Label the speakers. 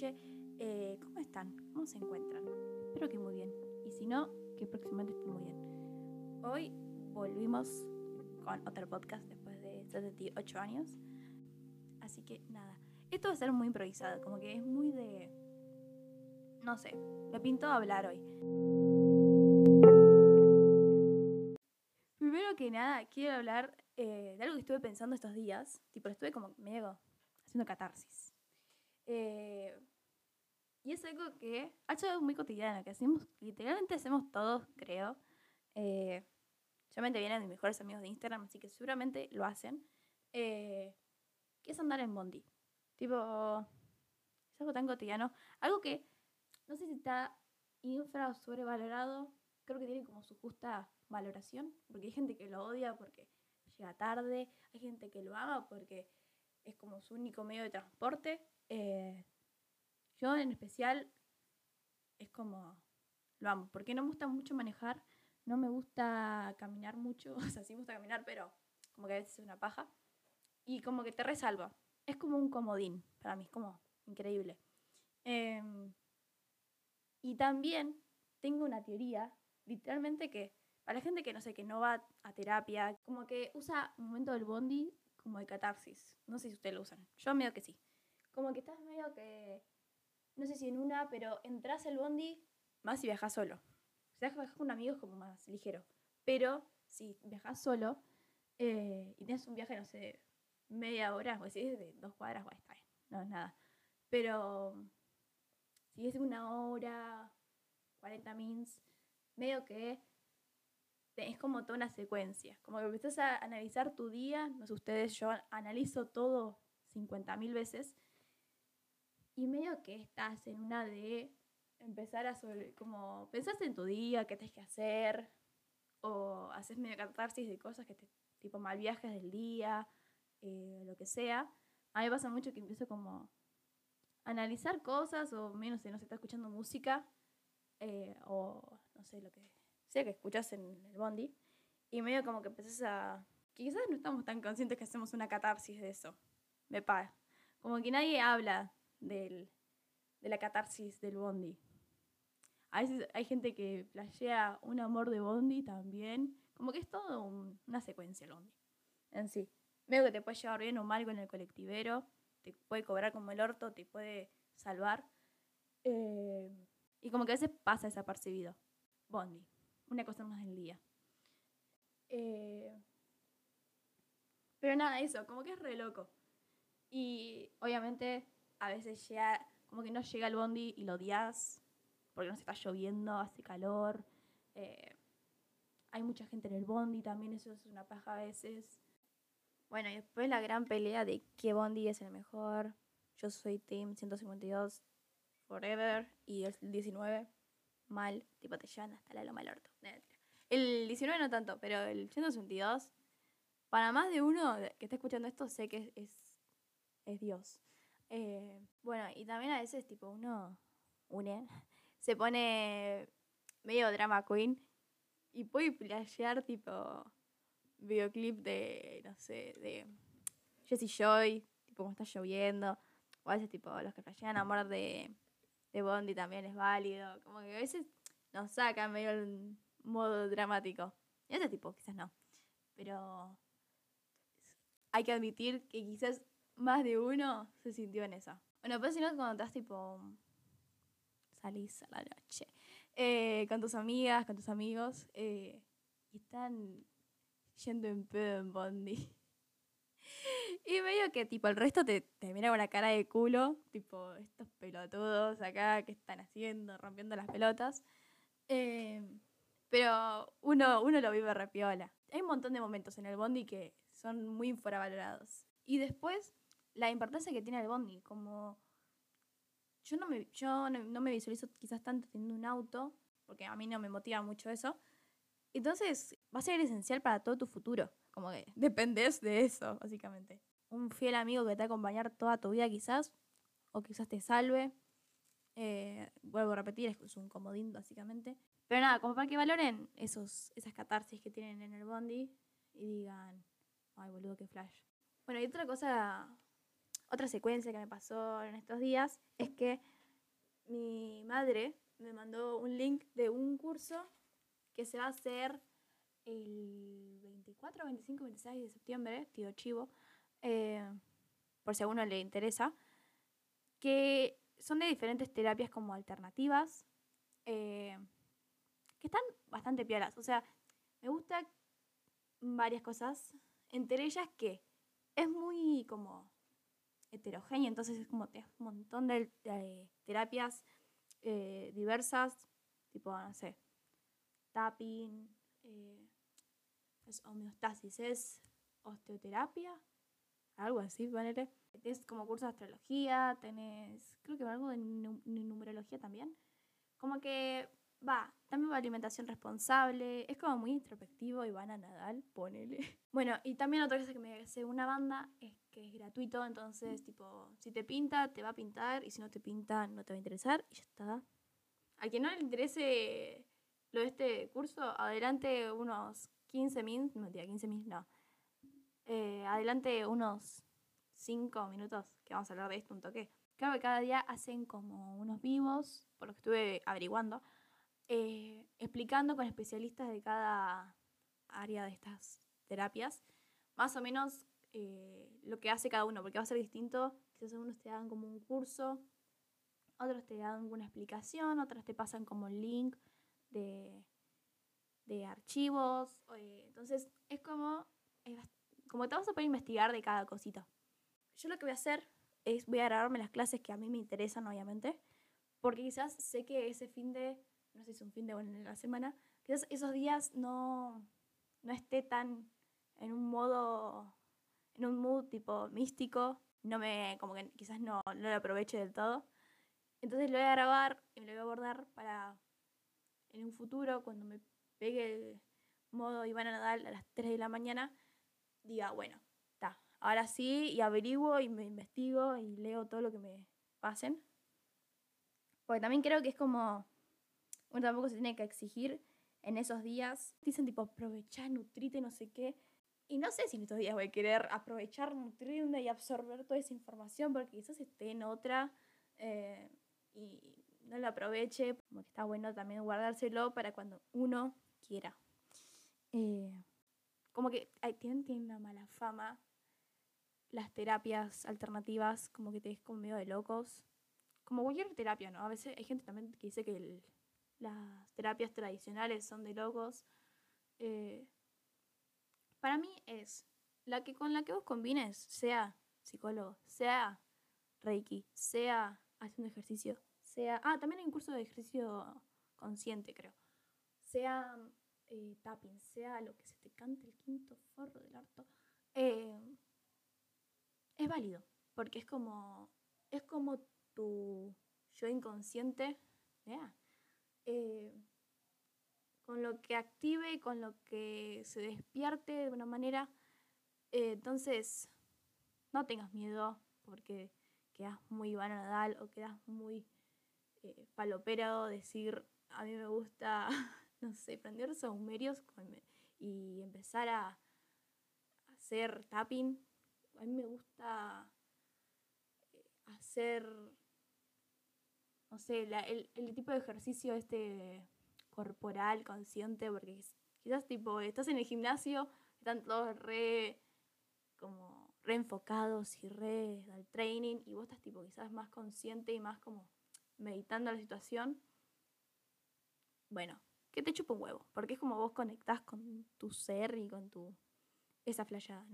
Speaker 1: noche. Eh, ¿Cómo están? ¿Cómo se encuentran? Espero que muy bien. Y si no, que próximamente estén muy bien. Hoy volvimos con otro podcast después de 78 años. Así que nada, esto va a ser muy improvisado, como que es muy de... No sé, me pintó hablar hoy. Primero que nada, quiero hablar eh, de algo que estuve pensando estos días. Tipo, estuve como medio haciendo catarsis. Eh, y es algo que ha sido muy cotidiano, que hacemos, literalmente hacemos todos, creo. Eh, solamente vienen mis mejores amigos de Instagram, así que seguramente lo hacen. Eh, que es andar en Bondi. Tipo, es algo tan cotidiano. Algo que no sé si está infra o sobrevalorado. Creo que tiene como su justa valoración. Porque hay gente que lo odia porque llega tarde. Hay gente que lo ama porque es como su único medio de transporte. Eh, yo en especial es como lo amo, porque no me gusta mucho manejar, no me gusta caminar mucho, o sea, sí me gusta caminar, pero como que a veces es una paja. Y como que te resalva. Es como un comodín, para mí es como increíble. Em, y también tengo una teoría, literalmente que para la gente que no sé, que no va a terapia, como que usa un momento del bondi como de catarsis. No sé si ustedes lo usan. Yo medio que sí. Como que estás medio que, no sé si en una, pero entras el bondi más si viajas solo. Si viajas con amigos como más ligero. Pero si viajas solo eh, y tienes un viaje, no sé, media hora, o si es de dos cuadras, bueno, está bien, no es nada. Pero si es una hora, 40 mins, medio que es como toda una secuencia. Como que empezás a analizar tu día, no sé ustedes, yo analizo todo 50.000 veces y medio que estás en una de empezar a sobre, como pensás en tu día, qué tienes que hacer, o haces medio catarsis de cosas que te, tipo mal viajes del día, eh, lo que sea. A mí me pasa mucho que empiezo como a analizar cosas, o menos si no se está escuchando música, eh, o no sé, lo que sea que escuchas en el bondi, y medio como que empezás a... Quizás no estamos tan conscientes que hacemos una catarsis de eso. Me paga. Como que nadie habla del, de la catarsis del bondi. A veces hay gente que flashea un amor de bondi también. Como que es todo una secuencia el bondi en sí. Veo que te puede llevar bien o mal con el colectivero, te puede cobrar como el orto, te puede salvar. Eh, y como que a veces pasa desapercibido. Bondi, una cosa más del día. Eh, pero nada, eso, como que es re loco. Y obviamente a veces llega, como que no llega el bondi y lo odias porque no se está lloviendo, hace calor. Eh, hay mucha gente en el bondi también, eso es una paja a veces. Bueno, y después la gran pelea de qué bondi es el mejor. Yo soy Team 152 Forever y el 19 mal, tipo te llevan hasta la loma del orto. El 19 no tanto, pero el 152, para más de uno que está escuchando esto, sé que es, es Dios. Eh, bueno, y también a veces, tipo, uno une, se pone medio drama queen y puede playar, tipo, videoclip de, no sé, de Jessie Joy, tipo, como está lloviendo. O a veces, tipo, los que flashean amor de, de Bondi también es válido. Como que a veces nos sacan medio el modo dramático. Y ese tipo, quizás no. Pero hay que admitir que quizás más de uno se sintió en esa. Bueno, pues si no, cuando estás tipo. salís a la noche eh, con tus amigas, con tus amigos, eh, y están yendo en pedo en Bondi. y medio que tipo el resto te, te mira con una cara de culo, tipo estos pelotudos acá que están haciendo, rompiendo las pelotas. Eh, pero uno, uno lo vive repiola. Hay un montón de momentos en el Bondi que son muy infravalorados. Y después la importancia que tiene el bondi, como yo no me, yo no, me visualizo quizás tanto teniendo un auto, porque a mí no me motiva mucho eso. Entonces va a ser esencial para todo tu futuro, como que dependes de eso, básicamente. Un fiel amigo que te va toda tu vida quizás, o quizás te salve. Eh, vuelvo a repetir, es un comodín básicamente. Pero nada, como para que valoren esos, esas catarsis que tienen en el bondi y digan, ay boludo, qué flash. Bueno, y otra cosa otra secuencia que me pasó en estos días es que mi madre me mandó un link de un curso que se va a hacer el 24, 25, 26 de septiembre, tío Chivo, eh, por si a uno le interesa, que son de diferentes terapias como alternativas, eh, que están bastante piolas. O sea, me gusta varias cosas, entre ellas que es muy como heterogéneo, entonces es como un montón de, terapias eh, diversas, tipo, no sé, tapping, eh, homeostasis, es osteoterapia, algo así, ¿vale? Tienes como curso de astrología, tenés, creo que algo de numerología también. Como que va, también va alimentación responsable, es como muy introspectivo y van a Nadal, ponele. Bueno, y también otra cosa que me hace una banda es que es gratuito, entonces, tipo, si te pinta, te va a pintar, y si no te pinta, no te va a interesar, y ya está. A quien no le interese lo de este curso, adelante unos 15 min, no, 15 min, no. Eh, adelante unos 5 minutos que vamos a hablar de esto un toque. Creo que cada día hacen como unos vivos, por lo que estuve averiguando, eh, explicando con especialistas de cada área de estas terapias, más o menos eh, lo que hace cada uno, porque va a ser distinto. Quizás algunos te dan como un curso, otros te dan una explicación, otros te pasan como el link de, de archivos. Eh, entonces es como, como te vas a poder investigar de cada cosita. Yo lo que voy a hacer es, voy a grabarme las clases que a mí me interesan, obviamente, porque quizás sé que ese fin de no sé si es un fin de bueno en la semana, quizás esos días no, no esté tan en un modo, en un mood tipo místico, no me, como que quizás no, no lo aproveche del todo. Entonces lo voy a grabar y me lo voy a abordar para en un futuro, cuando me pegue el modo Ivana Nadal a las 3 de la mañana, diga, bueno, está, ahora sí, y averiguo y me investigo y leo todo lo que me pasen. Porque también creo que es como uno tampoco se tiene que exigir en esos días. Dicen tipo, aprovechar, nutrite, no sé qué. Y no sé si en estos días voy a querer aprovechar, nutrirme y absorber toda esa información, porque quizás esté en otra eh, y no la aproveche. Como que está bueno también guardárselo para cuando uno quiera. Eh, como que tienen, tienen una mala fama las terapias alternativas, como que te des como medio de locos. Como cualquier terapia, ¿no? A veces hay gente también que dice que el, las terapias tradicionales son de locos. Eh, para mí es la que con la que vos combines, sea psicólogo, sea reiki, sea haciendo ejercicio, sea... Ah, también hay un curso de ejercicio consciente, creo. Sea eh, tapping, sea lo que se te cante el quinto forro del harto. Eh, es válido, porque es como, es como tu yo inconsciente, eh, con lo que active y con lo que se despierte de una manera. Eh, entonces, no tengas miedo porque quedas muy banal o quedas muy eh, decir, a mí me gusta, no sé, prender saumerios y empezar a hacer tapping. A mí me gusta hacer no sé, el, tipo de ejercicio este corporal, consciente, porque quizás tipo, estás en el gimnasio, están todos re, como, re enfocados y re al training, y vos estás tipo quizás más consciente y más como meditando la situación. Bueno, que te chupa un huevo, porque es como vos conectás con tu ser y con tu esa flayada.